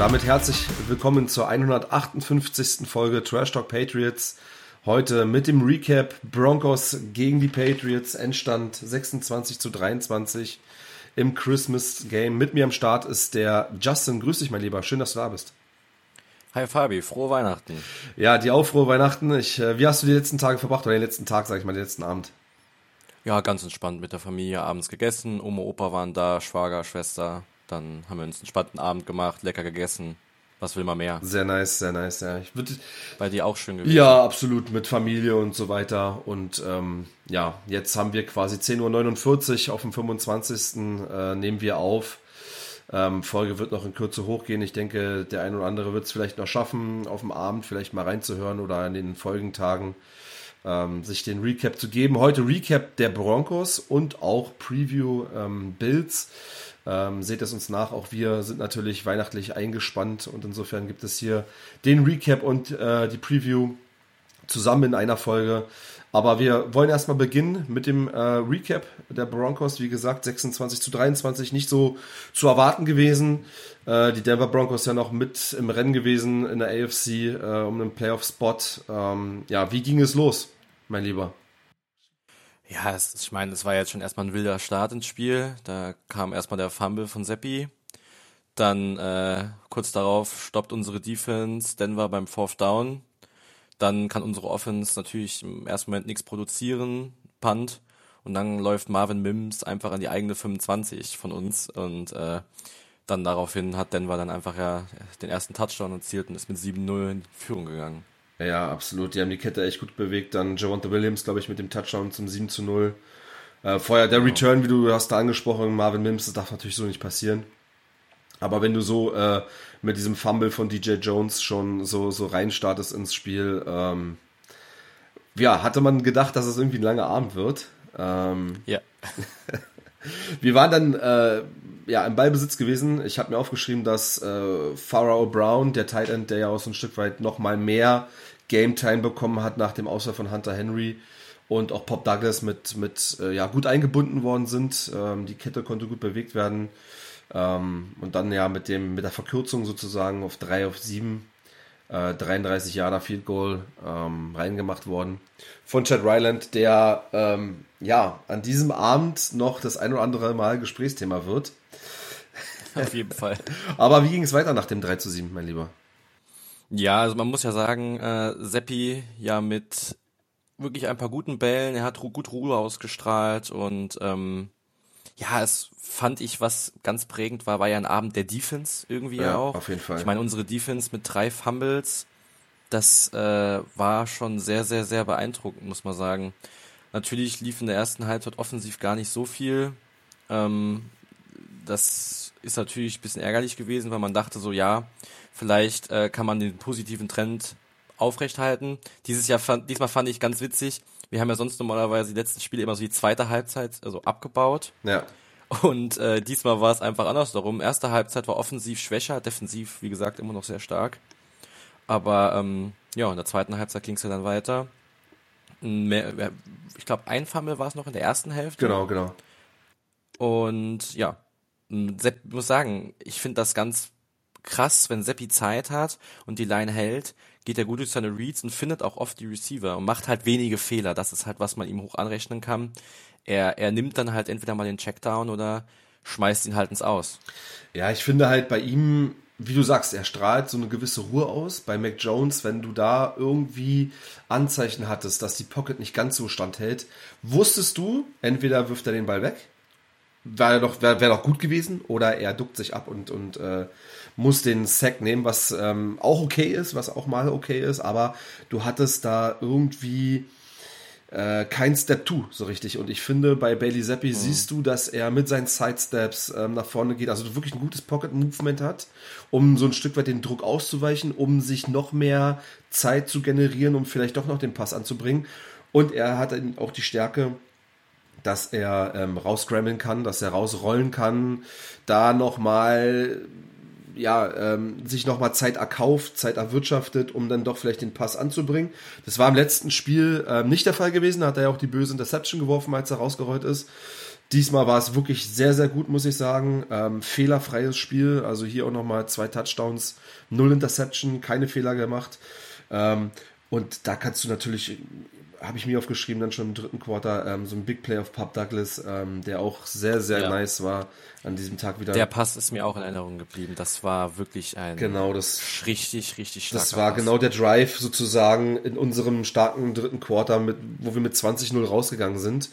damit herzlich willkommen zur 158. Folge Trash Talk Patriots. Heute mit dem Recap Broncos gegen die Patriots, Endstand 26 zu 23 im Christmas Game. Mit mir am Start ist der Justin. Grüß dich, mein Lieber. Schön, dass du da bist. Hi Fabi, frohe Weihnachten. Ja, die auch frohe Weihnachten. Ich, äh, wie hast du die letzten Tage verbracht oder den letzten Tag, sag ich mal, den letzten Abend? Ja, ganz entspannt mit der Familie abends gegessen. Oma, Opa waren da, Schwager, Schwester. Dann haben wir uns einen entspannten Abend gemacht, lecker gegessen. Was will man mehr? Sehr nice, sehr nice, ja. Ich würd, Bei dir auch schön gewesen? Ja, absolut, mit Familie und so weiter. Und ähm, ja, jetzt haben wir quasi 10.49 Uhr auf dem 25. Äh, nehmen wir auf. Ähm, Folge wird noch in Kürze hochgehen. Ich denke, der ein oder andere wird es vielleicht noch schaffen, auf dem Abend vielleicht mal reinzuhören oder in den Folgentagen ähm, sich den Recap zu geben. Heute Recap der Broncos und auch Preview ähm, Bills. Ähm, seht es uns nach, auch wir sind natürlich weihnachtlich eingespannt und insofern gibt es hier den Recap und äh, die Preview zusammen in einer Folge. Aber wir wollen erstmal beginnen mit dem äh, Recap der Broncos. Wie gesagt, 26 zu 23, nicht so zu erwarten gewesen. Äh, die Denver Broncos ja noch mit im Rennen gewesen in der AFC äh, um einen Playoff-Spot. Ähm, ja, wie ging es los, mein Lieber? Ja, es, ich meine, es war jetzt schon erstmal ein wilder Start ins Spiel. Da kam erstmal der Fumble von Seppi. Dann äh, kurz darauf stoppt unsere Defense Denver beim Fourth Down. Dann kann unsere Offense natürlich im ersten Moment nichts produzieren, Punt. Und dann läuft Marvin Mims einfach an die eigene 25 von uns. Und äh, dann daraufhin hat Denver dann einfach ja den ersten Touchdown erzielt und ist mit 7-0 in Führung gegangen. Ja, absolut. Die haben die Kette echt gut bewegt. Dann Javonte Williams, glaube ich, mit dem Touchdown zum 7 zu 0. Äh, vorher der. Return, wie du hast da angesprochen, Marvin Mims, das darf natürlich so nicht passieren. Aber wenn du so äh, mit diesem Fumble von DJ Jones schon so, so reinstartest ins Spiel, ähm, ja, hatte man gedacht, dass es irgendwie ein langer Abend wird. Ähm, ja. wir waren dann äh, ja, im Ballbesitz gewesen. Ich habe mir aufgeschrieben, dass äh, Pharaoh Brown, der Tight End, der ja auch so ein Stück weit noch mal mehr Game Time bekommen hat nach dem Ausfall von Hunter Henry und auch Pop Douglas mit, mit äh, ja, gut eingebunden worden sind. Ähm, die Kette konnte gut bewegt werden. Ähm, und dann ja mit dem mit der Verkürzung sozusagen auf 3 auf 7 äh, 33 Jahre Field Goal ähm, reingemacht worden von Chad Ryland, der ähm, ja an diesem Abend noch das ein oder andere Mal Gesprächsthema wird. Auf jeden Fall. Aber wie ging es weiter nach dem 3 zu 7, mein Lieber? Ja, also man muss ja sagen, äh, Seppi ja mit wirklich ein paar guten Bällen, er hat gut Ruhe ausgestrahlt und ähm, ja, es fand ich, was ganz prägend war, war ja ein Abend der Defense irgendwie ja, auch. Auf jeden Fall. Ich meine, unsere Defense mit drei Fumbles, das äh, war schon sehr, sehr, sehr beeindruckend, muss man sagen. Natürlich lief in der ersten Halbzeit offensiv gar nicht so viel. Ähm, das ist natürlich ein bisschen ärgerlich gewesen, weil man dachte so, ja, Vielleicht äh, kann man den positiven Trend aufrechthalten. Dieses Jahr fand, diesmal fand ich ganz witzig. Wir haben ja sonst normalerweise die letzten Spiele immer so die zweite Halbzeit also abgebaut. Ja. Und äh, diesmal war es einfach andersherum. Erste Halbzeit war offensiv schwächer, defensiv, wie gesagt, immer noch sehr stark. Aber ähm, ja, in der zweiten Halbzeit ging es ja dann weiter. Mehr, ich glaube, ein Fumble war es noch in der ersten Hälfte. Genau, genau. Und ja, Sepp, muss sagen, ich finde das ganz krass, wenn Seppi Zeit hat und die Line hält, geht er gut durch seine Reads und findet auch oft die Receiver und macht halt wenige Fehler. Das ist halt, was man ihm hoch anrechnen kann. Er, er nimmt dann halt entweder mal den Checkdown oder schmeißt ihn halt ins Aus. Ja, ich finde halt bei ihm, wie du sagst, er strahlt so eine gewisse Ruhe aus. Bei Mac Jones, wenn du da irgendwie Anzeichen hattest, dass die Pocket nicht ganz so standhält, wusstest du, entweder wirft er den Ball weg, wäre doch, wäre wär doch gut gewesen, oder er duckt sich ab und, und äh, muss den Sack nehmen, was ähm, auch okay ist, was auch mal okay ist, aber du hattest da irgendwie äh, kein Step 2 so richtig. Und ich finde, bei Bailey Zappi mhm. siehst du, dass er mit seinen Sidesteps ähm, nach vorne geht, also wirklich ein gutes Pocket-Movement hat, um so ein Stück weit den Druck auszuweichen, um sich noch mehr Zeit zu generieren, um vielleicht doch noch den Pass anzubringen. Und er hat auch die Stärke, dass er ähm, rausscramblen kann, dass er rausrollen kann, da nochmal ja, ähm, sich nochmal Zeit erkauft, Zeit erwirtschaftet, um dann doch vielleicht den Pass anzubringen. Das war im letzten Spiel ähm, nicht der Fall gewesen. Da hat er ja auch die böse Interception geworfen, als er rausgerollt ist. Diesmal war es wirklich sehr, sehr gut, muss ich sagen. Ähm, fehlerfreies Spiel. Also hier auch nochmal zwei Touchdowns, null Interception, keine Fehler gemacht. Ähm, und da kannst du natürlich habe ich mir aufgeschrieben, dann schon im dritten Quarter, ähm, so ein Big Play auf Pub Douglas, ähm, der auch sehr, sehr ja. nice war an diesem Tag wieder. Der Pass ist mir auch in Erinnerung geblieben. Das war wirklich ein genau, das, richtig, richtig starker Das war Pass. genau der Drive sozusagen in unserem starken dritten Quarter, mit, wo wir mit 20-0 rausgegangen sind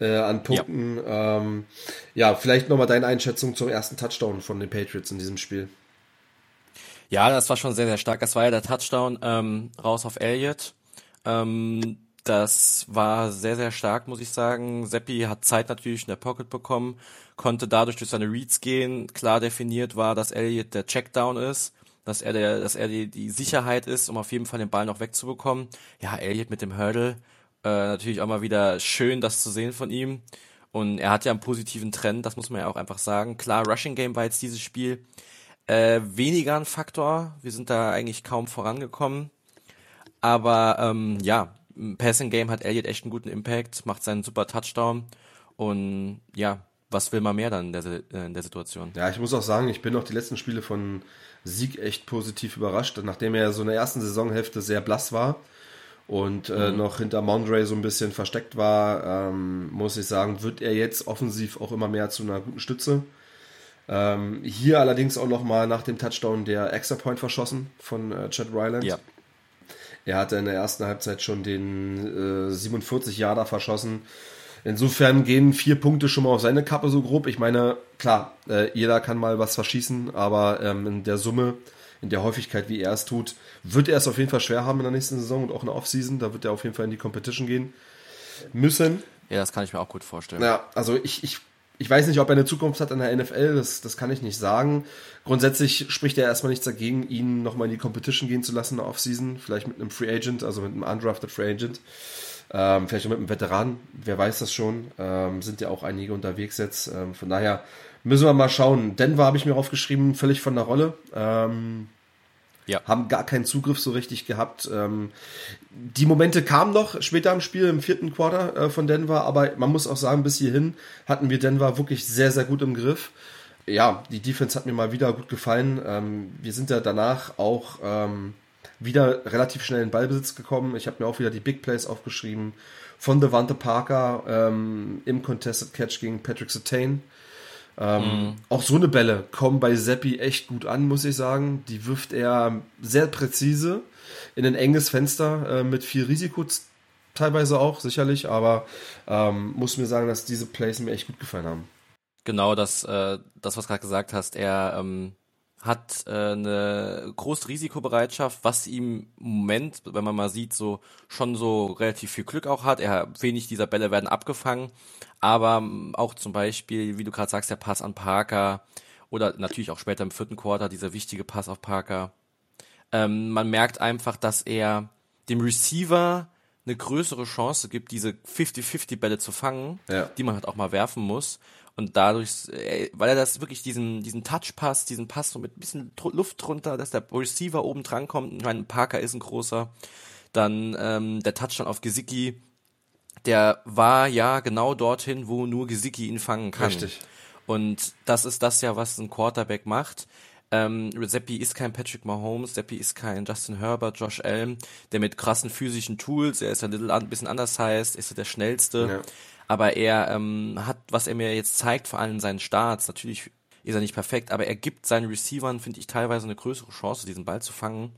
äh, an Punkten. Ja, ähm, ja vielleicht nochmal deine Einschätzung zum ersten Touchdown von den Patriots in diesem Spiel. Ja, das war schon sehr, sehr stark. Das war ja der Touchdown ähm, raus auf Elliott. Ähm, das war sehr, sehr stark, muss ich sagen. Seppi hat Zeit natürlich in der Pocket bekommen, konnte dadurch durch seine Reads gehen. Klar definiert war, dass Elliott der Checkdown ist, dass er der, dass er die, die Sicherheit ist, um auf jeden Fall den Ball noch wegzubekommen. Ja, Elliott mit dem Hurdle, äh, natürlich auch mal wieder schön, das zu sehen von ihm. Und er hat ja einen positiven Trend, das muss man ja auch einfach sagen. Klar, Rushing Game war jetzt dieses Spiel äh, weniger ein Faktor. Wir sind da eigentlich kaum vorangekommen. Aber ähm, ja, im Passing Game hat Elliott echt einen guten Impact, macht seinen super Touchdown und ja, was will man mehr dann in der, äh, in der Situation? Ja, ich muss auch sagen, ich bin auch die letzten Spiele von Sieg echt positiv überrascht, nachdem er so in der ersten Saisonhälfte sehr blass war und äh, mhm. noch hinter Mondre so ein bisschen versteckt war, ähm, muss ich sagen, wird er jetzt offensiv auch immer mehr zu einer guten Stütze. Ähm, hier allerdings auch nochmal nach dem Touchdown der Extra Point verschossen von äh, Chad Ryland. Ja. Er hatte in der ersten Halbzeit schon den äh, 47 Jahre verschossen. Insofern gehen vier Punkte schon mal auf seine Kappe so grob. Ich meine, klar, äh, jeder kann mal was verschießen, aber ähm, in der Summe, in der Häufigkeit, wie er es tut, wird er es auf jeden Fall schwer haben in der nächsten Saison und auch in der Offseason. Da wird er auf jeden Fall in die Competition gehen müssen. Ja, das kann ich mir auch gut vorstellen. Ja, also ich, ich ich weiß nicht, ob er eine Zukunft hat in der NFL, das, das kann ich nicht sagen. Grundsätzlich spricht er erstmal nichts dagegen, ihn nochmal in die Competition gehen zu lassen in der Offseason. Vielleicht mit einem Free Agent, also mit einem undrafted Free Agent. Ähm, vielleicht auch mit einem Veteran, wer weiß das schon. Ähm, sind ja auch einige unterwegs jetzt. Ähm, von daher müssen wir mal schauen. Denver habe ich mir aufgeschrieben, völlig von der Rolle. Ähm, ja. Haben gar keinen Zugriff so richtig gehabt. Ähm, die Momente kamen noch später im Spiel, im vierten Quarter äh, von Denver, aber man muss auch sagen, bis hierhin hatten wir Denver wirklich sehr, sehr gut im Griff. Ja, die Defense hat mir mal wieder gut gefallen. Ähm, wir sind ja danach auch ähm, wieder relativ schnell in Ballbesitz gekommen. Ich habe mir auch wieder die Big Plays aufgeschrieben von Devante Parker ähm, im Contested Catch gegen Patrick Sertain. Ähm, mhm. Auch so eine Bälle kommen bei Seppi echt gut an, muss ich sagen. Die wirft er sehr präzise in ein enges Fenster äh, mit viel Risiko teilweise auch, sicherlich, aber ähm, muss mir sagen, dass diese Plays mir echt gut gefallen haben. Genau, das, äh, das was du gerade gesagt hast, er ähm, hat äh, eine große Risikobereitschaft, was ihm im Moment, wenn man mal sieht, so schon so relativ viel Glück auch hat. Er wenig dieser Bälle werden abgefangen, aber auch zum Beispiel, wie du gerade sagst, der Pass an Parker oder natürlich auch später im vierten Quarter dieser wichtige Pass auf Parker. Ähm, man merkt einfach, dass er dem Receiver eine größere Chance gibt, diese 50-50 Bälle zu fangen, ja. die man halt auch mal werfen muss. Und dadurch, äh, weil er das wirklich diesen, diesen Touch-Pass, diesen Pass so mit ein bisschen Luft drunter, dass der Receiver oben dran kommt. Ich meine, Parker ist ein großer. Dann ähm, der Touchdown auf Gesicki, der war ja genau dorthin, wo nur Gesicki ihn fangen kann. Richtig. Und das ist das ja, was ein Quarterback macht. Ähm, Seppi ist kein Patrick Mahomes, Seppi ist kein Justin Herbert, Josh Allen, der mit krassen physischen Tools, er ist ein bisschen anders heißt, ist der schnellste. Ja aber er ähm, hat, was er mir jetzt zeigt, vor allem in seinen Starts, natürlich ist er nicht perfekt, aber er gibt seinen Receivern, finde ich, teilweise eine größere Chance, diesen Ball zu fangen,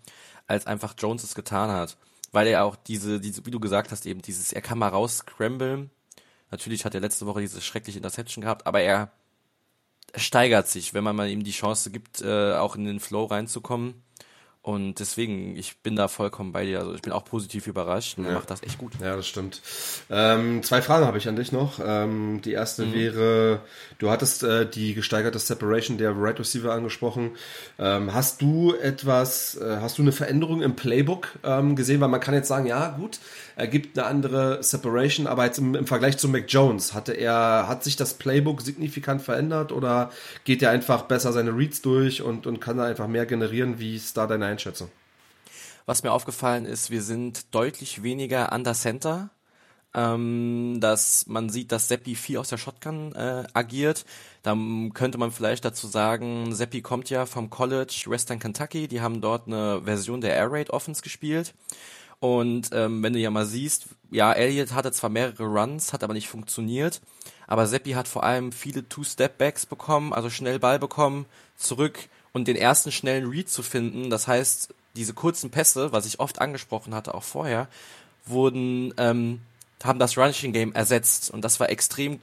als einfach Jones es getan hat. Weil er auch diese, diese, wie du gesagt hast, eben dieses, er kann mal raus scramblen. Natürlich hat er letzte Woche diese schreckliche Interception gehabt, aber er steigert sich, wenn man mal ihm die Chance gibt, äh, auch in den Flow reinzukommen. Und deswegen, ich bin da vollkommen bei dir. Also ich bin auch positiv überrascht und ja. macht das echt gut. Ja, das stimmt. Ähm, zwei Fragen habe ich an dich noch. Ähm, die erste mhm. wäre, du hattest äh, die gesteigerte Separation der Right Receiver angesprochen. Ähm, hast du etwas, äh, hast du eine Veränderung im Playbook ähm, gesehen? Weil man kann jetzt sagen, ja gut, er gibt eine andere Separation, aber jetzt im, im Vergleich zu Mac Jones, hatte er, hat sich das Playbook signifikant verändert oder geht er einfach besser seine Reads durch und, und kann da einfach mehr generieren? Wie ist da deine Einschätzung? Was mir aufgefallen ist, wir sind deutlich weniger under Center ähm, dass man sieht, dass Seppi viel aus der Shotgun äh, agiert. Da könnte man vielleicht dazu sagen, Seppi kommt ja vom College Western Kentucky, die haben dort eine Version der Air Raid Offense gespielt. Und ähm, wenn du ja mal siehst, ja, Elliott hatte zwar mehrere Runs, hat aber nicht funktioniert. Aber Seppi hat vor allem viele Two-Step-Backs bekommen, also schnell Ball bekommen, zurück und den ersten schnellen Read zu finden. Das heißt, diese kurzen Pässe, was ich oft angesprochen hatte, auch vorher, wurden, ähm, haben das Rushing Game ersetzt. Und das war extrem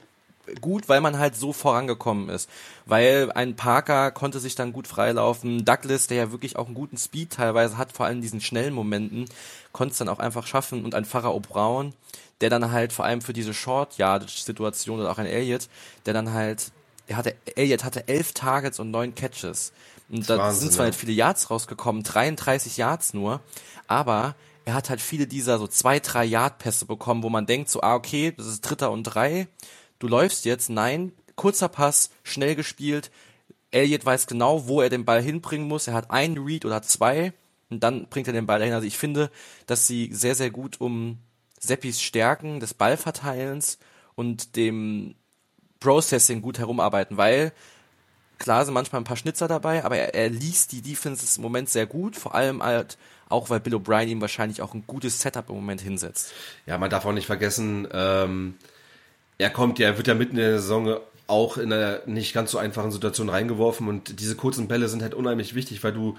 gut, weil man halt so vorangekommen ist. Weil ein Parker konnte sich dann gut freilaufen. Douglas, der ja wirklich auch einen guten Speed teilweise hat, vor allem diesen schnellen Momenten, konnte es dann auch einfach schaffen. Und ein Pharao Brown, der dann halt vor allem für diese Short-Yard-Situation oder auch ein Elliott, der dann halt, er hatte, Elliott hatte elf Targets und neun Catches. Und da Wahnsinn, sind zwar nicht viele Yards rausgekommen, 33 Yards nur, aber er hat halt viele dieser so zwei, drei Yard-Pässe bekommen, wo man denkt so, ah, okay, das ist Dritter und Drei, du läufst jetzt, nein, kurzer Pass, schnell gespielt, Elliott weiß genau, wo er den Ball hinbringen muss, er hat einen Read oder zwei und dann bringt er den Ball dahin. Also ich finde, dass sie sehr, sehr gut um Seppis Stärken des Ballverteilens und dem Processing gut herumarbeiten, weil klar sind manchmal ein paar Schnitzer dabei, aber er, er liest die Defenses im Moment sehr gut, vor allem halt auch, weil Bill O'Brien ihm wahrscheinlich auch ein gutes Setup im Moment hinsetzt. Ja, man darf auch nicht vergessen, ähm, er kommt ja, er wird ja mitten in der Saison auch in einer nicht ganz so einfachen Situation reingeworfen und diese kurzen Bälle sind halt unheimlich wichtig, weil du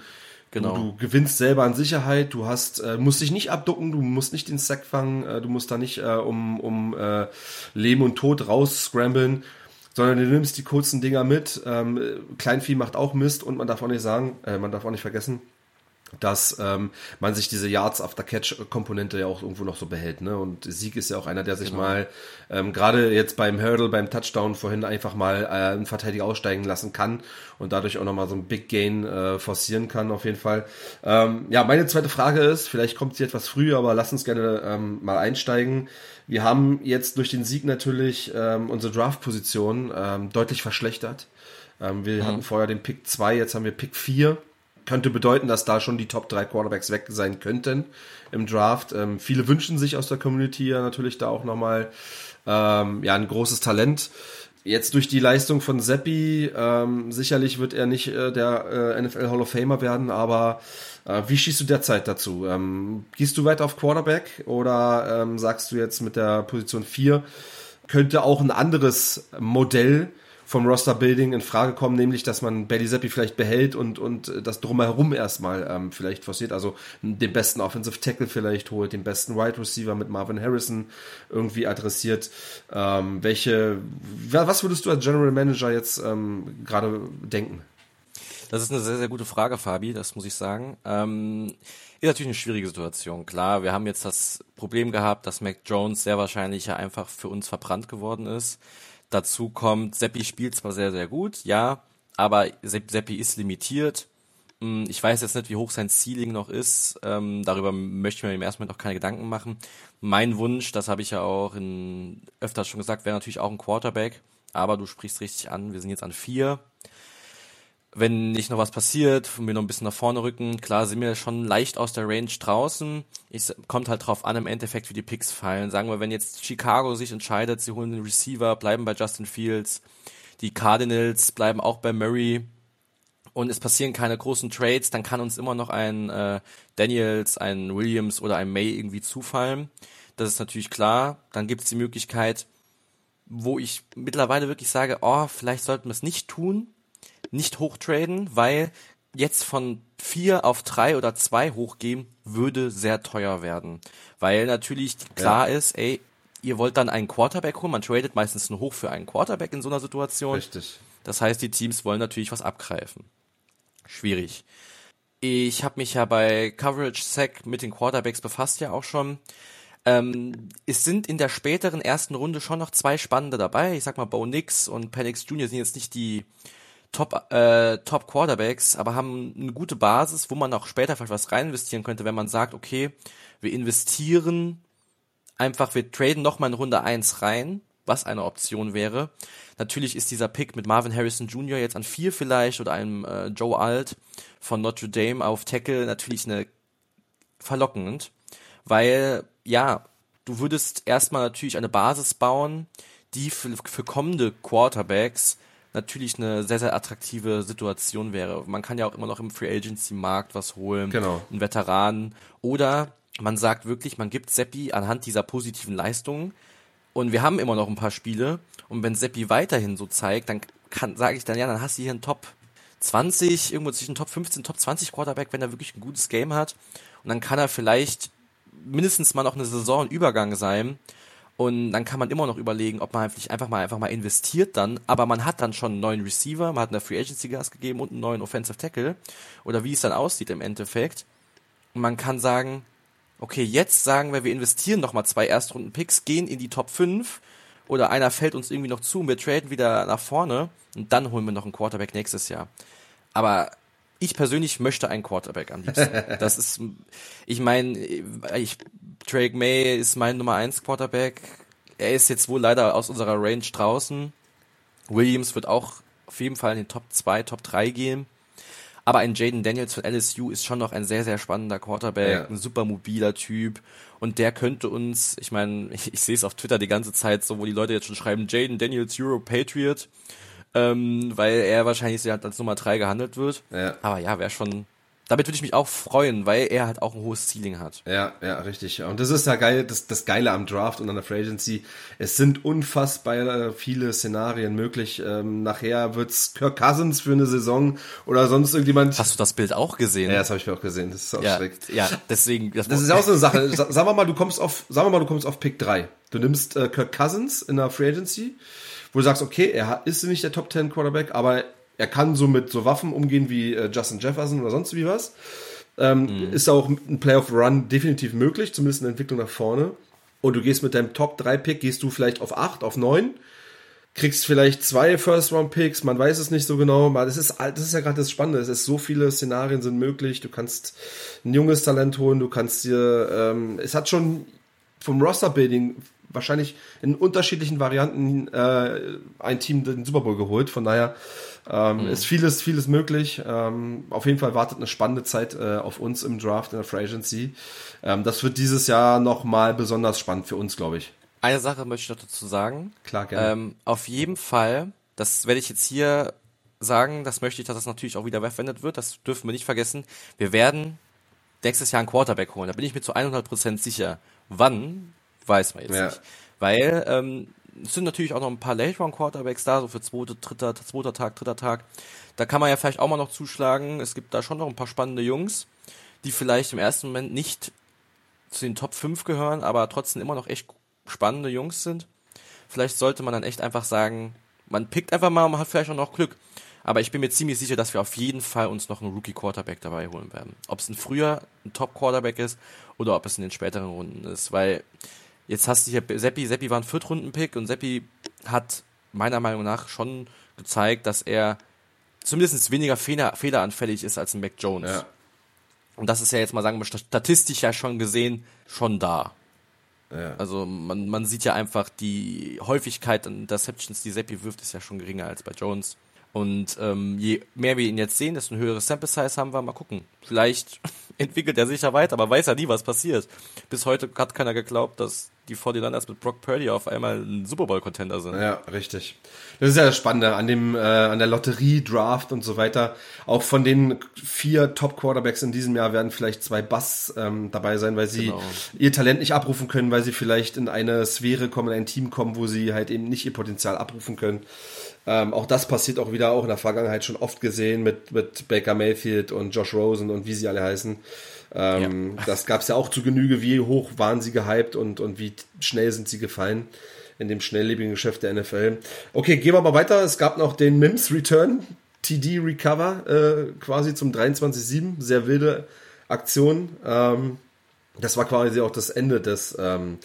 Genau. Du, du, gewinnst selber an Sicherheit, du hast, äh, musst dich nicht abducken, du musst nicht den Sack fangen, äh, du musst da nicht äh, um, um äh, Leben und Tod raus scramblen, sondern du nimmst die kurzen Dinger mit. Ähm, Kleinvieh macht auch Mist und man darf auch nicht sagen, äh, man darf auch nicht vergessen, dass ähm, man sich diese Yards after Catch Komponente ja auch irgendwo noch so behält. Ne? Und Sieg ist ja auch einer, der sich genau. mal ähm, gerade jetzt beim Hurdle, beim Touchdown vorhin einfach mal äh, einen Verteidiger aussteigen lassen kann und dadurch auch nochmal so ein Big Gain äh, forcieren kann auf jeden Fall. Ähm, ja, meine zweite Frage ist, vielleicht kommt sie etwas früh, aber lass uns gerne ähm, mal einsteigen. Wir haben jetzt durch den Sieg natürlich ähm, unsere Draft-Position ähm, deutlich verschlechtert. Ähm, wir mhm. hatten vorher den Pick 2, jetzt haben wir Pick 4 könnte bedeuten, dass da schon die Top 3 Quarterbacks weg sein könnten im Draft. Ähm, viele wünschen sich aus der Community ja natürlich da auch nochmal ähm, ja, ein großes Talent. Jetzt durch die Leistung von Seppi, ähm, sicherlich wird er nicht äh, der äh, NFL Hall of Famer werden, aber äh, wie schießt du derzeit dazu? Ähm, gehst du weiter auf Quarterback oder ähm, sagst du jetzt mit der Position 4 könnte auch ein anderes Modell vom Roster-Building in Frage kommen, nämlich, dass man Belly Seppi vielleicht behält und, und das drumherum erstmal ähm, vielleicht forciert. Also den besten Offensive Tackle vielleicht holt, den besten Wide Receiver mit Marvin Harrison irgendwie adressiert. Ähm, welche, was würdest du als General Manager jetzt ähm, gerade denken? Das ist eine sehr, sehr gute Frage, Fabi, das muss ich sagen. Ähm, ist natürlich eine schwierige Situation. Klar, wir haben jetzt das Problem gehabt, dass Mac Jones sehr wahrscheinlich ja einfach für uns verbrannt geworden ist. Dazu kommt, Seppi spielt zwar sehr, sehr gut, ja, aber Seppi ist limitiert. Hm, ich weiß jetzt nicht, wie hoch sein Ceiling noch ist. Ähm, darüber möchte ich mir im ersten Moment auch keine Gedanken machen. Mein Wunsch, das habe ich ja auch in, öfter schon gesagt, wäre natürlich auch ein Quarterback. Aber du sprichst richtig an, wir sind jetzt an vier wenn nicht noch was passiert wir noch ein bisschen nach vorne rücken, klar sind wir schon leicht aus der Range draußen. Es kommt halt drauf an, im Endeffekt, wie die Picks fallen. Sagen wir, wenn jetzt Chicago sich entscheidet, sie holen den Receiver, bleiben bei Justin Fields, die Cardinals bleiben auch bei Murray und es passieren keine großen Trades, dann kann uns immer noch ein äh, Daniels, ein Williams oder ein May irgendwie zufallen. Das ist natürlich klar. Dann gibt es die Möglichkeit, wo ich mittlerweile wirklich sage, oh, vielleicht sollten wir es nicht tun, nicht hochtraden, weil jetzt von vier auf drei oder zwei hochgehen würde sehr teuer werden. Weil natürlich klar ja. ist, ey, ihr wollt dann einen Quarterback holen, man tradet meistens nur hoch für einen Quarterback in so einer Situation. Richtig. Das heißt, die Teams wollen natürlich was abgreifen. Schwierig. Ich habe mich ja bei Coverage Sack mit den Quarterbacks befasst ja auch schon. Ähm, es sind in der späteren ersten Runde schon noch zwei spannende dabei. Ich sag mal, Bo Nix und Penix Jr. sind jetzt nicht die Top, äh, Top Quarterbacks, aber haben eine gute Basis, wo man auch später vielleicht was rein investieren könnte, wenn man sagt, okay, wir investieren einfach, wir traden nochmal in Runde 1 rein, was eine Option wäre. Natürlich ist dieser Pick mit Marvin Harrison Jr. jetzt an 4 vielleicht oder einem äh, Joe Alt von Notre Dame auf Tackle natürlich eine verlockend, weil ja, du würdest erstmal natürlich eine Basis bauen, die für, für kommende Quarterbacks natürlich eine sehr, sehr attraktive Situation wäre. Man kann ja auch immer noch im Free Agency Markt was holen, genau. einen Veteran. Oder man sagt wirklich, man gibt Seppi anhand dieser positiven Leistungen. Und wir haben immer noch ein paar Spiele. Und wenn Seppi weiterhin so zeigt, dann kann, sage ich dann, ja, dann hast du hier einen Top 20, irgendwo zwischen Top 15, Top 20 Quarterback, wenn er wirklich ein gutes Game hat. Und dann kann er vielleicht mindestens mal noch eine Saison Übergang sein. Und dann kann man immer noch überlegen, ob man einfach mal einfach mal investiert dann, aber man hat dann schon einen neuen Receiver, man hat eine Free Agency Gas gegeben und einen neuen Offensive Tackle oder wie es dann aussieht im Endeffekt. Und man kann sagen, okay, jetzt sagen wir, wir investieren noch mal zwei Erstrunden Picks, gehen in die Top 5 oder einer fällt uns irgendwie noch zu und wir traden wieder nach vorne und dann holen wir noch einen Quarterback nächstes Jahr. Aber ich persönlich möchte einen Quarterback am liebsten. Das ist, ich meine, ich, Drake May ist mein Nummer 1 Quarterback. Er ist jetzt wohl leider aus unserer Range draußen. Williams wird auch auf jeden Fall in den Top 2, Top 3 gehen. Aber ein Jaden Daniels von LSU ist schon noch ein sehr, sehr spannender Quarterback, ja. ein super mobiler Typ. Und der könnte uns, ich meine, ich, ich sehe es auf Twitter die ganze Zeit so, wo die Leute jetzt schon schreiben, Jaden Daniels Euro Patriot ähm, weil er wahrscheinlich als Nummer 3 gehandelt wird. Ja. Aber ja, wäre schon. Damit würde ich mich auch freuen, weil er halt auch ein hohes Ceiling hat. Ja, ja, richtig. Und das ist ja geil, das, das Geile am Draft und an der Free Agency. Es sind unfassbar viele Szenarien möglich. Ähm, nachher wird's Kirk Cousins für eine Saison oder sonst irgendjemand. Hast du das Bild auch gesehen? Ja, das habe ich mir auch gesehen. Das ist auch ja, schräg. Ja, deswegen. Das, das ist ja auch so eine Sache. Sagen wir mal, du kommst auf, sagen wir mal, du kommst auf Pick 3. Du nimmst äh, Kirk Cousins in der Free Agency wo du sagst, okay, er ist nicht der Top 10 Quarterback, aber er kann so mit so Waffen umgehen wie äh, Justin Jefferson oder sonst wie was. Ähm, mhm. Ist auch ein Playoff Run definitiv möglich, zumindest eine Entwicklung nach vorne. Und du gehst mit deinem Top 3 Pick, gehst du vielleicht auf 8, auf 9, kriegst vielleicht zwei First Round Picks, man weiß es nicht so genau, aber das ist, das ist ja gerade das Spannende, es ist so viele Szenarien sind möglich, du kannst ein junges Talent holen, du kannst dir, ähm, es hat schon vom Roster Building wahrscheinlich in unterschiedlichen Varianten äh, ein Team den Super Bowl geholt. Von daher ähm, mhm. ist vieles, vieles möglich. Ähm, auf jeden Fall wartet eine spannende Zeit äh, auf uns im Draft in der Free Agency. Ähm, das wird dieses Jahr nochmal besonders spannend für uns, glaube ich. Eine Sache möchte ich noch dazu sagen. Klar, gerne. Ähm, auf jeden Fall, das werde ich jetzt hier sagen, das möchte ich, dass das natürlich auch wieder verwendet wird. Das dürfen wir nicht vergessen. Wir werden nächstes Jahr einen Quarterback holen. Da bin ich mir zu 100% sicher. Wann? Weiß man jetzt ja. nicht. Weil ähm, es sind natürlich auch noch ein paar Late-Round-Quarterbacks da, so für zweiter, dritter, zweiter Tag, dritter Tag. Da kann man ja vielleicht auch mal noch zuschlagen. Es gibt da schon noch ein paar spannende Jungs, die vielleicht im ersten Moment nicht zu den Top 5 gehören, aber trotzdem immer noch echt spannende Jungs sind. Vielleicht sollte man dann echt einfach sagen, man pickt einfach mal und man hat vielleicht auch noch Glück. Aber ich bin mir ziemlich sicher, dass wir auf jeden Fall uns noch einen Rookie-Quarterback dabei holen werden. Ob es ein früher ein Top-Quarterback ist oder ob es in den späteren Runden ist. Weil Jetzt hast du hier Seppi, Seppi war ein Viertrunden-Pick und Seppi hat meiner Meinung nach schon gezeigt, dass er zumindest weniger fehler, fehleranfällig ist als ein Mac Jones. Ja. Und das ist ja jetzt mal sagen wir statistisch ja schon gesehen schon da. Ja. Also man, man sieht ja einfach die Häufigkeit an Interceptions, die Seppi wirft, ist ja schon geringer als bei Jones. Und ähm, je mehr wir ihn jetzt sehen, desto ein höheres Sample Size haben wir. Mal gucken. Vielleicht entwickelt er sich ja weiter, aber weiß ja nie, was passiert. Bis heute hat keiner geglaubt, dass die 49ers mit Brock Purdy auf einmal ein Super Bowl Contender sind. Ja, richtig. Das ist ja das Spannende an dem äh, an der Lotterie Draft und so weiter. Auch von den vier Top Quarterbacks in diesem Jahr werden vielleicht zwei Bass ähm, dabei sein, weil sie genau. ihr Talent nicht abrufen können, weil sie vielleicht in eine Sphäre kommen, in ein Team kommen, wo sie halt eben nicht ihr Potenzial abrufen können. Ähm, auch das passiert auch wieder auch in der Vergangenheit schon oft gesehen mit mit Baker Mayfield und Josh Rosen und wie sie alle heißen. Ähm, ja. Das gab es ja auch zu Genüge, wie hoch waren sie gehypt und, und wie schnell sind sie gefallen in dem schnelllebigen Geschäft der NFL. Okay, gehen wir mal weiter. Es gab noch den Mims Return, TD Recover, äh, quasi zum 23-7. Sehr wilde Aktion. Ähm, das war quasi auch das Ende des ähm,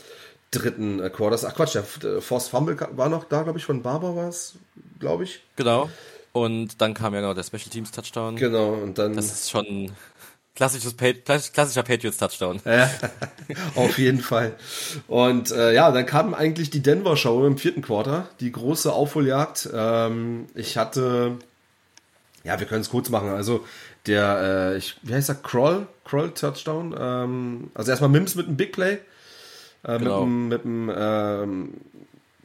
dritten äh, Quarters. Ach Quatsch, der Force Fumble war noch da, glaube ich, von Barber war es, glaube ich. Genau. Und dann kam ja noch der Special Teams Touchdown. Genau, und dann. Das ist schon Klassisches klassischer Patriots-Touchdown. Ja, auf jeden Fall. Und äh, ja, dann kam eigentlich die Denver-Show im vierten Quarter, die große Aufholjagd. Ähm, ich hatte, ja, wir können es kurz machen. Also der, äh, ich, wie heißt der, Kroll, Kroll-Touchdown. Ähm, also erstmal Mims mit einem Big Play. äh, genau. mit einem ähm,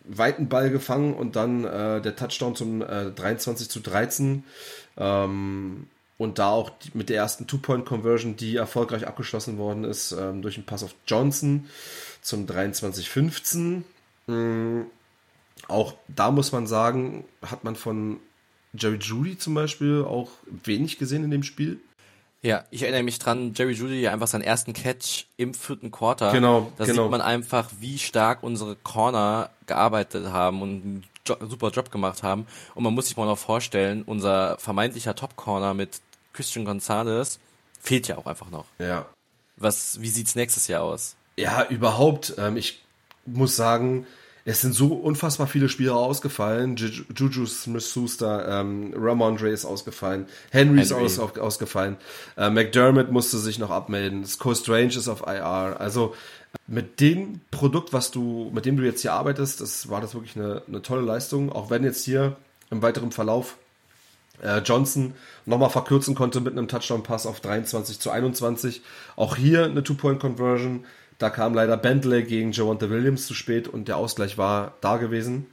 weiten Ball gefangen und dann äh, der Touchdown zum äh, 23 zu 13. Ähm, und da auch mit der ersten Two-Point-Conversion, die erfolgreich abgeschlossen worden ist, ähm, durch einen Pass auf Johnson zum 23-15. Ähm, auch da muss man sagen, hat man von Jerry Judy zum Beispiel auch wenig gesehen in dem Spiel. Ja, ich erinnere mich dran, Jerry Judy einfach seinen ersten Catch im vierten Quarter. Genau. Da genau. sieht man einfach, wie stark unsere Corner gearbeitet haben und einen jo super Job gemacht haben. Und man muss sich mal noch vorstellen, unser vermeintlicher Top-Corner mit Christian Gonzalez fehlt ja auch einfach noch. Ja. Was, wie sieht's nächstes Jahr aus? Ja, überhaupt. Ähm, ich muss sagen, es sind so unfassbar viele Spieler ausgefallen. Juju Smith-Schuster, ähm, Ramondre ist ausgefallen, Henry, Henry. ist aus, auf, ausgefallen, äh, McDermott musste sich noch abmelden, Cole Strange ist auf IR. Also mit dem Produkt, was du, mit dem du jetzt hier arbeitest, das war das wirklich eine, eine tolle Leistung. Auch wenn jetzt hier im weiteren Verlauf äh, Johnson nochmal verkürzen konnte mit einem Touchdown-Pass auf 23 zu 21. Auch hier eine Two-Point-Conversion. Da kam leider Bentley gegen Javonte Williams zu spät und der Ausgleich war da gewesen.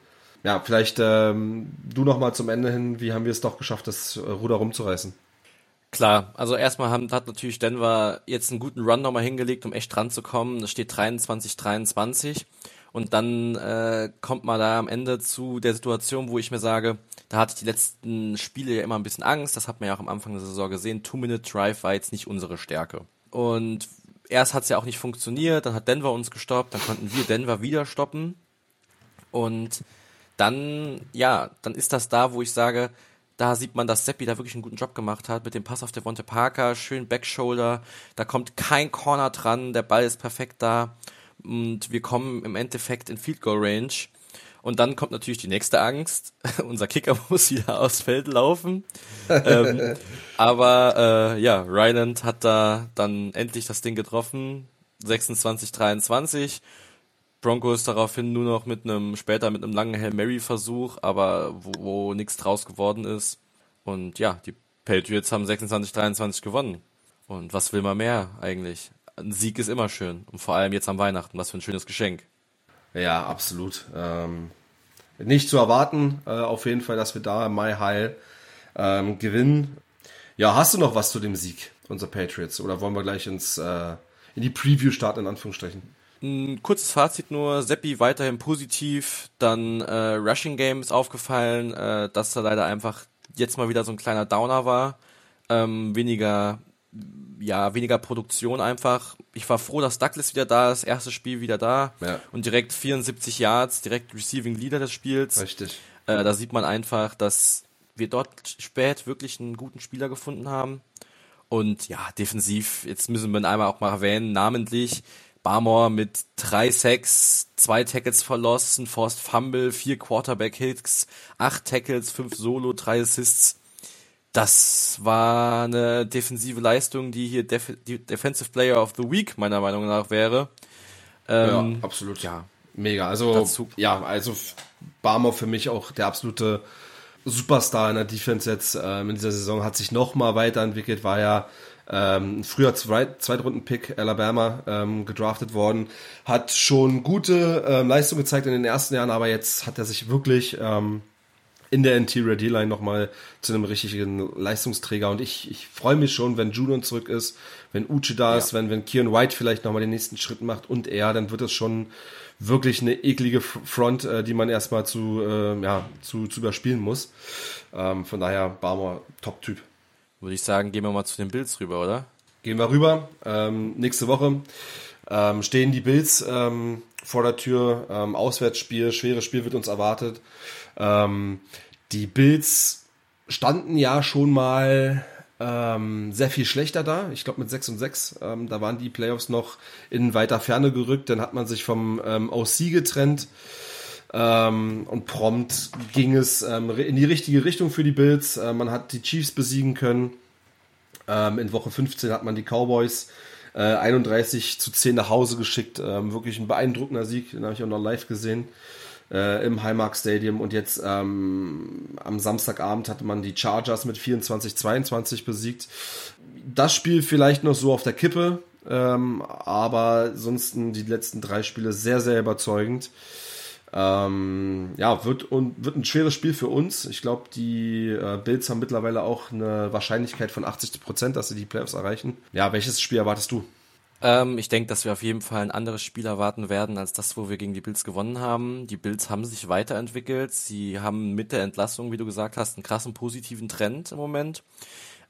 Ja, vielleicht ähm, du noch mal zum Ende hin, wie haben wir es doch geschafft, das Ruder rumzureißen? Klar, also erstmal haben, hat natürlich Denver jetzt einen guten Run nochmal hingelegt, um echt dran zu kommen. Das steht 23, 23. Und dann äh, kommt man da am Ende zu der Situation, wo ich mir sage, da hatte ich die letzten Spiele ja immer ein bisschen Angst. Das hat man ja auch am Anfang der Saison gesehen. Two-Minute-Drive war jetzt nicht unsere Stärke. Und erst hat es ja auch nicht funktioniert, dann hat Denver uns gestoppt, dann konnten wir Denver wieder stoppen. Und dann, ja, dann ist das da, wo ich sage, da sieht man, dass Seppi da wirklich einen guten Job gemacht hat mit dem Pass auf Devonte Parker, schön Backshoulder, da kommt kein Corner dran, der Ball ist perfekt da und wir kommen im Endeffekt in Field Goal Range und dann kommt natürlich die nächste Angst. Unser Kicker muss wieder aufs Feld laufen. ähm, aber äh, ja, Ryland hat da dann endlich das Ding getroffen. 26, 23. Broncos daraufhin nur noch mit einem, später mit einem langen Hail Mary Versuch, aber wo, wo nichts draus geworden ist. Und ja, die Patriots haben 26, 23 gewonnen. Und was will man mehr eigentlich? Ein Sieg ist immer schön. Und vor allem jetzt am Weihnachten. Was für ein schönes Geschenk. Ja, absolut. Ähm, nicht zu erwarten, äh, auf jeden Fall, dass wir da im Mai Heil ähm, gewinnen. Ja, hast du noch was zu dem Sieg unserer Patriots? Oder wollen wir gleich ins, äh, in die Preview starten, in Anführungsstrichen? Ein kurzes Fazit nur, Seppi weiterhin positiv, dann äh, Rushing Game ist aufgefallen, äh, dass er leider einfach jetzt mal wieder so ein kleiner Downer war, ähm, weniger ja, weniger Produktion einfach. Ich war froh, dass Douglas wieder da ist, erstes Spiel wieder da ja. und direkt 74 Yards, direkt Receiving Leader des Spiels. Richtig. Äh, da sieht man einfach, dass wir dort spät wirklich einen guten Spieler gefunden haben. Und ja, defensiv, jetzt müssen wir ihn einmal auch mal erwähnen, namentlich Barmore mit drei Sacks, zwei Tackles verlossen, Forced Fumble, vier Quarterback Hits, acht Tackles, fünf Solo, drei Assists das war eine defensive Leistung, die hier Def die Defensive Player of the Week meiner Meinung nach wäre. Ähm, ja, absolut. Ja, mega. Also dazu. ja, also Barmer für mich auch der absolute Superstar in der Defense jetzt ähm, in dieser Saison hat sich noch mal weiterentwickelt, war ja ähm, früher Zweit Zweitrunden-Pick Alabama ähm, gedraftet worden, hat schon gute ähm, Leistung gezeigt in den ersten Jahren, aber jetzt hat er sich wirklich ähm, in der Interior D-Line nochmal zu einem richtigen Leistungsträger. Und ich, ich freue mich schon, wenn Judon zurück ist, wenn Uchi da ist, ja. wenn, wenn Kieran White vielleicht nochmal den nächsten Schritt macht und er, dann wird es schon wirklich eine eklige Front, äh, die man erstmal zu, äh, ja, zu, zu überspielen muss. Ähm, von daher, Barmer, Top-Typ. Würde ich sagen, gehen wir mal zu den Bills rüber, oder? Gehen wir rüber. Ähm, nächste Woche ähm, stehen die Bills ähm, vor der Tür. Ähm, Auswärtsspiel, schweres Spiel wird uns erwartet. Ähm, die Bills standen ja schon mal ähm, sehr viel schlechter da. Ich glaube mit 6 und 6. Ähm, da waren die Playoffs noch in weiter Ferne gerückt. Dann hat man sich vom ähm, OC getrennt. Ähm, und prompt ging es ähm, in die richtige Richtung für die Bills. Äh, man hat die Chiefs besiegen können. Ähm, in Woche 15 hat man die Cowboys äh, 31 zu 10 nach Hause geschickt. Ähm, wirklich ein beeindruckender Sieg, den habe ich auch noch live gesehen äh, im Highmark Stadium. Und jetzt ähm, am Samstagabend hatte man die Chargers mit 24-22 besiegt. Das Spiel vielleicht noch so auf der Kippe. ähm, aber ansonsten die letzten drei Spiele sehr, sehr überzeugend. Ähm, ja, wird, und, wird ein schweres Spiel für uns. Ich glaube, die äh, Bills haben mittlerweile auch eine Wahrscheinlichkeit von 80 Prozent, dass sie die Playoffs erreichen. Ja, welches Spiel erwartest du? Ähm, ich denke, dass wir auf jeden Fall ein anderes Spiel erwarten werden als das, wo wir gegen die Bills gewonnen haben. Die Bills haben sich weiterentwickelt. Sie haben mit der Entlassung, wie du gesagt hast, einen krassen positiven Trend im Moment.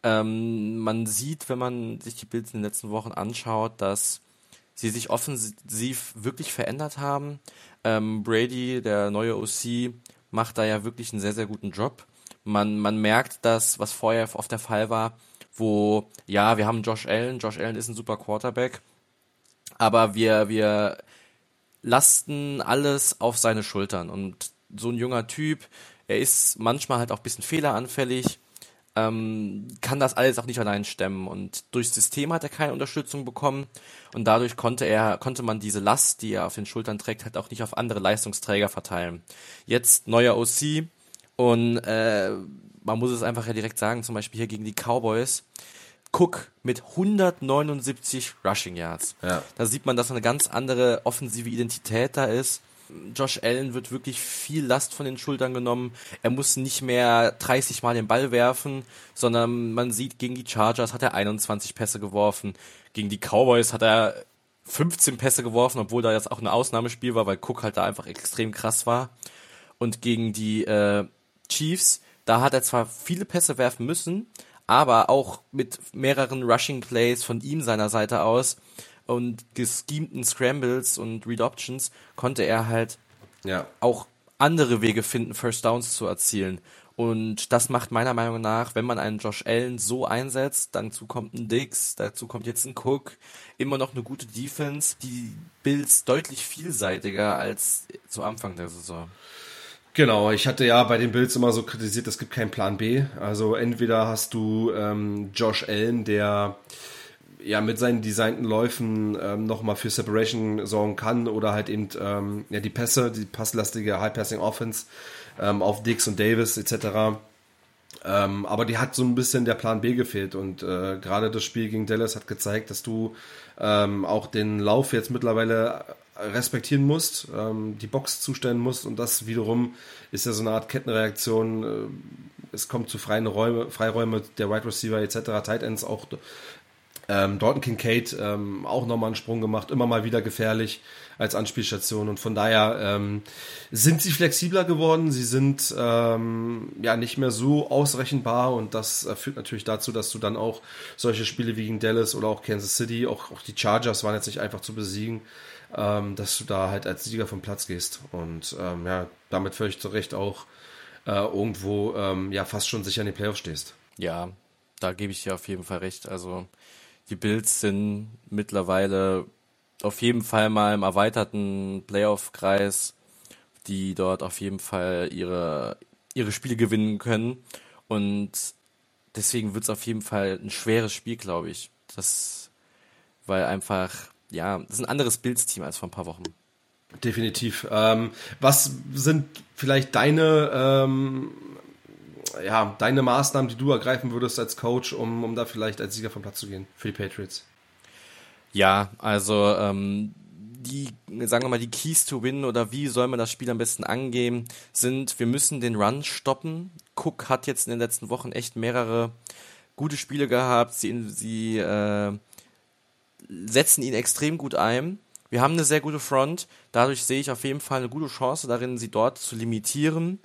Ähm, man sieht, wenn man sich die Bills in den letzten Wochen anschaut, dass sie sich offensiv wirklich verändert haben. Ähm, Brady, der neue OC, macht da ja wirklich einen sehr, sehr guten Job. Man, man merkt das, was vorher oft der Fall war, wo, ja, wir haben Josh Allen, Josh Allen ist ein super Quarterback, aber wir, wir lasten alles auf seine Schultern und so ein junger Typ, er ist manchmal halt auch ein bisschen fehleranfällig, ähm, kann das alles auch nicht allein stemmen und durchs System hat er keine Unterstützung bekommen und dadurch konnte er, konnte man diese Last, die er auf den Schultern trägt, halt auch nicht auf andere Leistungsträger verteilen. Jetzt neuer OC und äh, man muss es einfach ja direkt sagen, zum Beispiel hier gegen die Cowboys, Cook mit 179 Rushing Yards. Ja. Da sieht man, dass eine ganz andere offensive Identität da ist. Josh Allen wird wirklich viel Last von den Schultern genommen. Er muss nicht mehr 30 Mal den Ball werfen, sondern man sieht, gegen die Chargers hat er 21 Pässe geworfen. Gegen die Cowboys hat er 15 Pässe geworfen, obwohl da jetzt auch ein Ausnahmespiel war, weil Cook halt da einfach extrem krass war. Und gegen die äh, Chiefs da hat er zwar viele Pässe werfen müssen, aber auch mit mehreren Rushing Plays von ihm seiner Seite aus und geschemten Scrambles und Read Options konnte er halt ja. auch andere Wege finden, First Downs zu erzielen. Und das macht meiner Meinung nach, wenn man einen Josh Allen so einsetzt, dazu kommt ein Dix, dazu kommt jetzt ein Cook, immer noch eine gute Defense, die Bills deutlich vielseitiger als zu Anfang der Saison. Genau, ich hatte ja bei den Bills immer so kritisiert, es gibt keinen Plan B. Also entweder hast du ähm, Josh Allen, der ja mit seinen designten Läufen ähm, nochmal für Separation sorgen kann oder halt eben ähm, ja die Pässe, die passlastige High-Passing Offense ähm, auf Dix und Davis etc. Ähm, aber die hat so ein bisschen der Plan B gefehlt und äh, gerade das Spiel gegen Dallas hat gezeigt, dass du ähm, auch den Lauf jetzt mittlerweile respektieren musst, ähm, die Box zustellen musst und das wiederum ist ja so eine Art Kettenreaktion. Äh, es kommt zu freien Räume, Freiräume der Wide Receiver etc., Tight Ends auch. Ähm, Dalton Kincaid ähm, auch nochmal einen Sprung gemacht, immer mal wieder gefährlich als Anspielstation und von daher ähm, sind sie flexibler geworden, sie sind ähm, ja nicht mehr so ausrechenbar und das äh, führt natürlich dazu, dass du dann auch solche Spiele wie gegen Dallas oder auch Kansas City, auch, auch die Chargers waren jetzt nicht einfach zu besiegen, ähm, dass du da halt als Sieger vom Platz gehst. Und ähm, ja, damit völlig zu Recht auch äh, irgendwo ähm, ja fast schon sicher in den Playoffs stehst. Ja, da gebe ich dir auf jeden Fall recht. Also die Bills sind mittlerweile auf jeden Fall mal im erweiterten Playoff-Kreis, die dort auf jeden Fall ihre, ihre Spiele gewinnen können. Und deswegen wird es auf jeden Fall ein schweres Spiel, glaube ich. Das, weil einfach ja, das ist ein anderes Bildsteam als vor ein paar Wochen. Definitiv. Ähm, was sind vielleicht deine, ähm, ja, deine Maßnahmen, die du ergreifen würdest als Coach, um, um da vielleicht als Sieger vom Platz zu gehen für die Patriots? Ja, also ähm, die, sagen wir mal, die Keys to Win oder wie soll man das Spiel am besten angehen, sind, wir müssen den Run stoppen. Cook hat jetzt in den letzten Wochen echt mehrere gute Spiele gehabt. Sie, sie äh, setzen ihn extrem gut ein. Wir haben eine sehr gute Front. Dadurch sehe ich auf jeden Fall eine gute Chance darin, sie dort zu limitieren.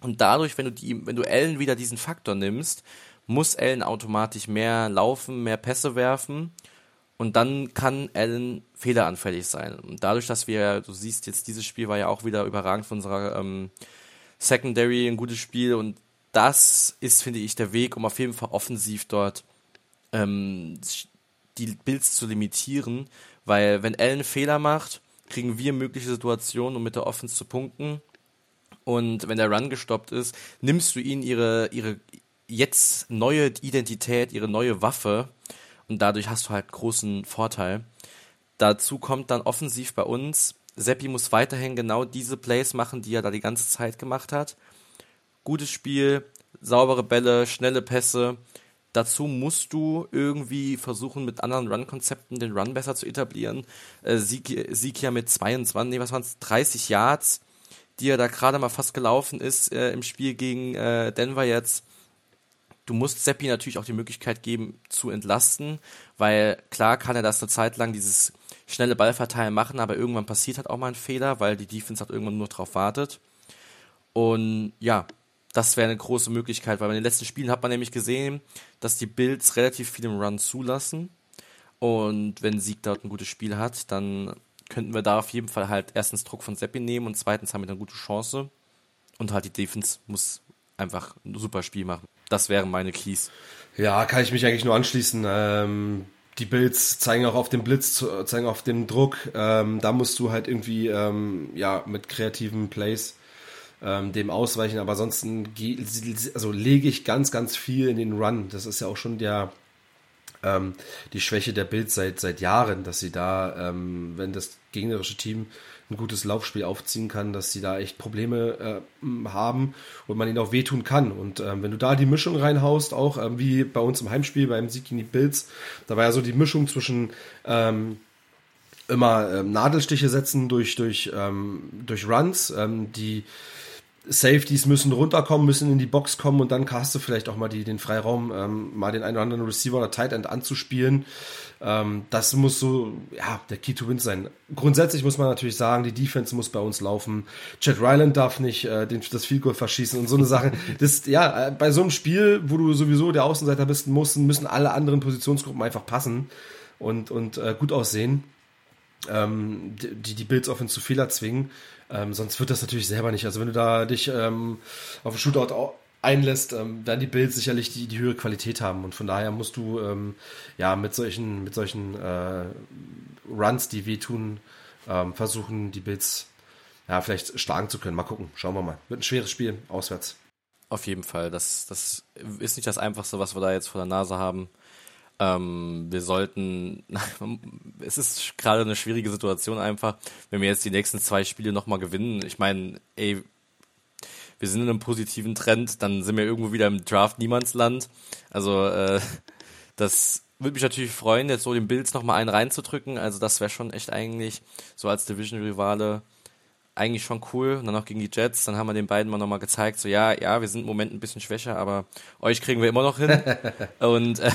Und dadurch, wenn du die, wenn du Allen wieder diesen Faktor nimmst, muss Allen automatisch mehr laufen, mehr Pässe werfen. Und dann kann Allen fehleranfällig sein. Und dadurch, dass wir, du siehst jetzt, dieses Spiel war ja auch wieder überragend von unserer ähm, Secondary, ein gutes Spiel. Und das ist, finde ich, der Weg, um auf jeden Fall offensiv dort ähm, die Builds zu limitieren, weil wenn Allen Fehler macht, kriegen wir mögliche Situationen, um mit der Offense zu punkten. Und wenn der Run gestoppt ist, nimmst du ihnen ihre, ihre jetzt neue Identität, ihre neue Waffe und dadurch hast du halt großen Vorteil. Dazu kommt dann offensiv bei uns, Seppi muss weiterhin genau diese Plays machen, die er da die ganze Zeit gemacht hat. Gutes Spiel, saubere Bälle, schnelle Pässe, Dazu musst du irgendwie versuchen, mit anderen Run-Konzepten den Run besser zu etablieren. Äh, Sieg, Sieg ja mit 22, nee, was waren es, 30 Yards, die er da gerade mal fast gelaufen ist äh, im Spiel gegen äh, Denver jetzt. Du musst Seppi natürlich auch die Möglichkeit geben, zu entlasten, weil klar kann er das eine Zeit lang dieses schnelle Ballverteilen machen, aber irgendwann passiert halt auch mal ein Fehler, weil die Defense halt irgendwann nur drauf wartet. Und ja, das wäre eine große Möglichkeit, weil bei den letzten Spielen hat man nämlich gesehen, dass die Bills relativ viel im Run zulassen. Und wenn Sieg dort ein gutes Spiel hat, dann könnten wir da auf jeden Fall halt erstens Druck von Seppi nehmen und zweitens haben wir eine gute Chance. Und halt die Defense muss einfach ein super Spiel machen. Das wären meine Keys. Ja, kann ich mich eigentlich nur anschließen. Ähm, die Bills zeigen auch auf den Blitz, zeigen auf den Druck. Ähm, da musst du halt irgendwie ähm, ja mit kreativen Plays ähm, dem ausweichen. Aber ansonsten also lege ich ganz, ganz viel in den Run. Das ist ja auch schon der ähm, die Schwäche der Bild seit seit Jahren, dass sie da, ähm, wenn das gegnerische Team ein gutes Laufspiel aufziehen kann, dass sie da echt Probleme äh, haben und man ihnen auch wehtun kann. Und ähm, wenn du da die Mischung reinhaust, auch ähm, wie bei uns im Heimspiel beim Sieg gegen die Bills, da war ja so die Mischung zwischen ähm, immer ähm, Nadelstiche setzen durch durch ähm, durch Runs, ähm, die Safeties müssen runterkommen, müssen in die Box kommen und dann hast du vielleicht auch mal die, den Freiraum, ähm, mal den einen oder anderen Receiver oder Tight End anzuspielen. Ähm, das muss so, ja, der Key to Win sein. Grundsätzlich muss man natürlich sagen, die Defense muss bei uns laufen. Chad Ryland darf nicht äh, den, das Field Goal verschießen und so eine Sache. Das, ja, äh, bei so einem Spiel, wo du sowieso der Außenseiter bist, müssen, müssen alle anderen Positionsgruppen einfach passen und, und äh, gut aussehen. Ähm, die, die Bills Offense zu Fehler zwingen. Ähm, sonst wird das natürlich selber nicht. Also wenn du da dich ähm, auf ein Shootout einlässt, ähm, werden die Bills sicherlich die, die höhere Qualität haben. Und von daher musst du ähm, ja mit solchen, mit solchen äh, Runs, die wehtun, ähm, versuchen, die Bills ja, vielleicht schlagen zu können. Mal gucken. Schauen wir mal. Wird ein schweres Spiel, auswärts. Auf jeden Fall. Das, das ist nicht das Einfachste, was wir da jetzt vor der Nase haben. Ähm, wir sollten, es ist gerade eine schwierige Situation einfach, wenn wir jetzt die nächsten zwei Spiele nochmal gewinnen. Ich meine, ey, wir sind in einem positiven Trend, dann sind wir irgendwo wieder im Draft Niemandsland. Also, äh, das würde mich natürlich freuen, jetzt so den Bills nochmal einen reinzudrücken. Also, das wäre schon echt eigentlich so als Division-Rivale eigentlich schon cool. Und dann noch gegen die Jets, dann haben wir den beiden mal nochmal gezeigt, so ja, ja, wir sind im Moment ein bisschen schwächer, aber euch kriegen wir immer noch hin. und äh,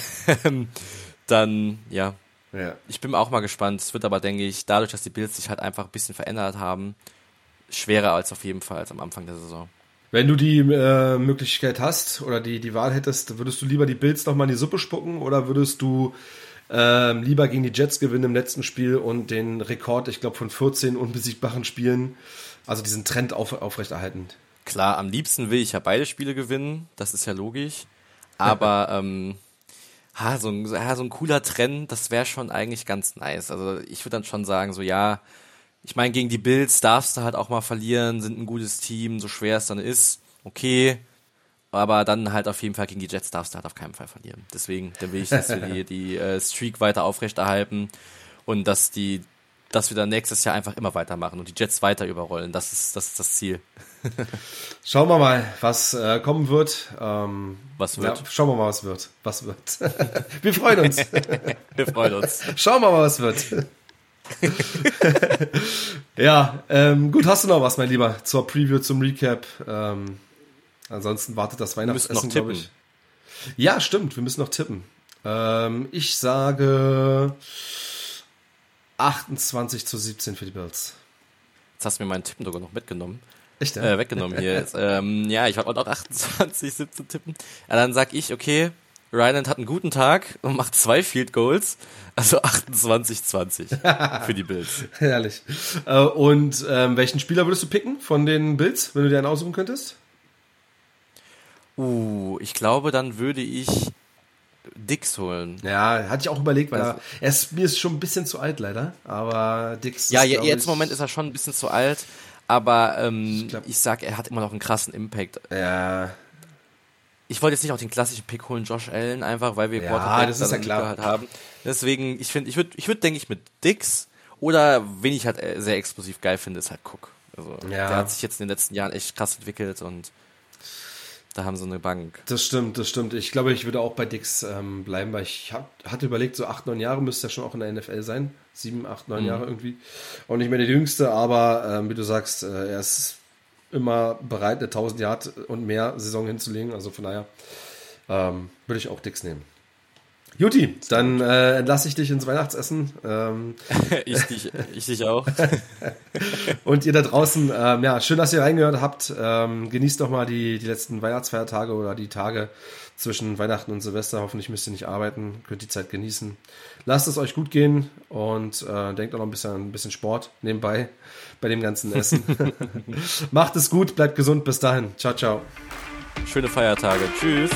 dann, ja. ja. Ich bin auch mal gespannt. Es wird aber, denke ich, dadurch, dass die Bills sich halt einfach ein bisschen verändert haben, schwerer als auf jeden Fall als am Anfang der Saison. Wenn du die äh, Möglichkeit hast oder die, die Wahl hättest, würdest du lieber die Bills nochmal in die Suppe spucken oder würdest du ähm, lieber gegen die Jets gewinnen im letzten Spiel und den Rekord, ich glaube, von 14 unbesiegbaren Spielen, also diesen Trend auf, aufrechterhalten. Klar, am liebsten will ich ja beide Spiele gewinnen, das ist ja logisch. Aber ähm, ha, so, ein, ja, so ein cooler Trend, das wäre schon eigentlich ganz nice. Also ich würde dann schon sagen, so ja, ich meine, gegen die Bills darfst du halt auch mal verlieren, sind ein gutes Team, so schwer es dann ist. Okay, aber dann halt auf jeden Fall gegen die Jets darfst du halt auf keinen Fall verlieren. Deswegen, dann will ich, dass wir die, die äh, Streak weiter aufrechterhalten und dass die, dass wir dann nächstes Jahr einfach immer weitermachen und die Jets weiter überrollen. Das ist das, ist das Ziel. Schauen wir mal, was äh, kommen wird. Ähm, was wird? Ja, schauen wir mal, was wird. Was wird. wir freuen uns. wir freuen uns. Schauen wir mal, was wird. ja, ähm, gut, hast du noch was, mein Lieber, zur Preview, zum Recap? Ähm, Ansonsten wartet das Weihnachtsessen, glaube ich. Ja, stimmt, wir müssen noch tippen. Ähm, ich sage 28 zu 17 für die Bills. Jetzt hast du mir meinen Tippen sogar noch mitgenommen. Echt? Ja? Äh, weggenommen hier. Jetzt, ähm, ja, ich wollte auch 28, 17 tippen. Ja, dann sag ich, okay, Ryland hat einen guten Tag und macht zwei Field Goals, also 28-20 für die Bills. Herrlich. Äh, und ähm, welchen Spieler würdest du picken von den Bills, wenn du dir einen aussuchen könntest? Uh, ich glaube, dann würde ich Dix holen. Ja, hatte ich auch überlegt, weil er, er ist, mir ist schon ein bisschen zu alt leider, aber Dix Ja, ist, jetzt ich, im Moment ist er schon ein bisschen zu alt, aber ähm, ich, glaub, ich sag, er hat immer noch einen krassen Impact. Ja. Ich wollte jetzt nicht auch den klassischen Pick holen, Josh Allen, einfach weil wir ja, Quarterback das ist ja klar. haben. Deswegen, ich finde, ich würde, ich würde, denke ich, mit Dix oder wen ich halt äh, sehr explosiv geil finde, ist halt Cook. Also, ja. der hat sich jetzt in den letzten Jahren echt krass entwickelt und Da haben sie eine Bank. Das stimmt, das stimmt. Ich glaube, ich würde auch bei Dix ähm, bleiben, weil ich hab, hatte überlegt, so acht, neun Jahre müsste er schon auch in der NFL sein. Sieben, acht, neun mhm. Jahre irgendwie. Auch nicht mehr der Jüngste, aber ähm, wie du sagst, äh, er ist immer bereit, eine 1000 Yard und mehr Saison hinzulegen. Also von daher ähm, würde ich auch Dix nehmen. Juti, dann äh, entlasse ich dich ins Weihnachtsessen. Ähm. ich, dich, ich dich auch. und ihr da draußen, ähm, ja, schön, dass ihr reingehört habt. Ähm, genießt doch mal die, die letzten Weihnachtsfeiertage oder die Tage zwischen Weihnachten und Silvester. Hoffentlich müsst ihr nicht arbeiten, könnt die Zeit genießen. Lasst es euch gut gehen und äh, denkt auch noch ein bisschen ein bisschen Sport nebenbei bei dem ganzen Essen. Macht es gut, bleibt gesund, bis dahin. Ciao, ciao. Schöne Feiertage. Tschüss.